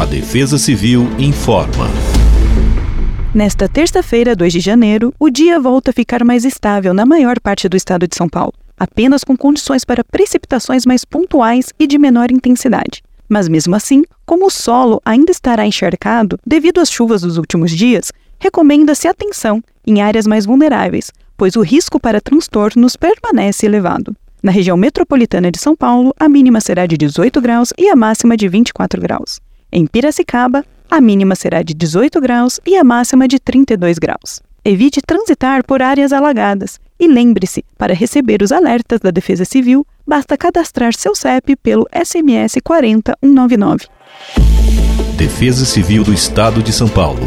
A Defesa Civil informa. Nesta terça-feira, 2 de janeiro, o dia volta a ficar mais estável na maior parte do estado de São Paulo, apenas com condições para precipitações mais pontuais e de menor intensidade. Mas mesmo assim, como o solo ainda estará encharcado devido às chuvas dos últimos dias, recomenda-se atenção em áreas mais vulneráveis, pois o risco para transtornos permanece elevado. Na região metropolitana de São Paulo, a mínima será de 18 graus e a máxima de 24 graus. Em Piracicaba, a mínima será de 18 graus e a máxima de 32 graus. Evite transitar por áreas alagadas e lembre-se, para receber os alertas da Defesa Civil, basta cadastrar seu CEP pelo SMS 40199. Defesa Civil do Estado de São Paulo.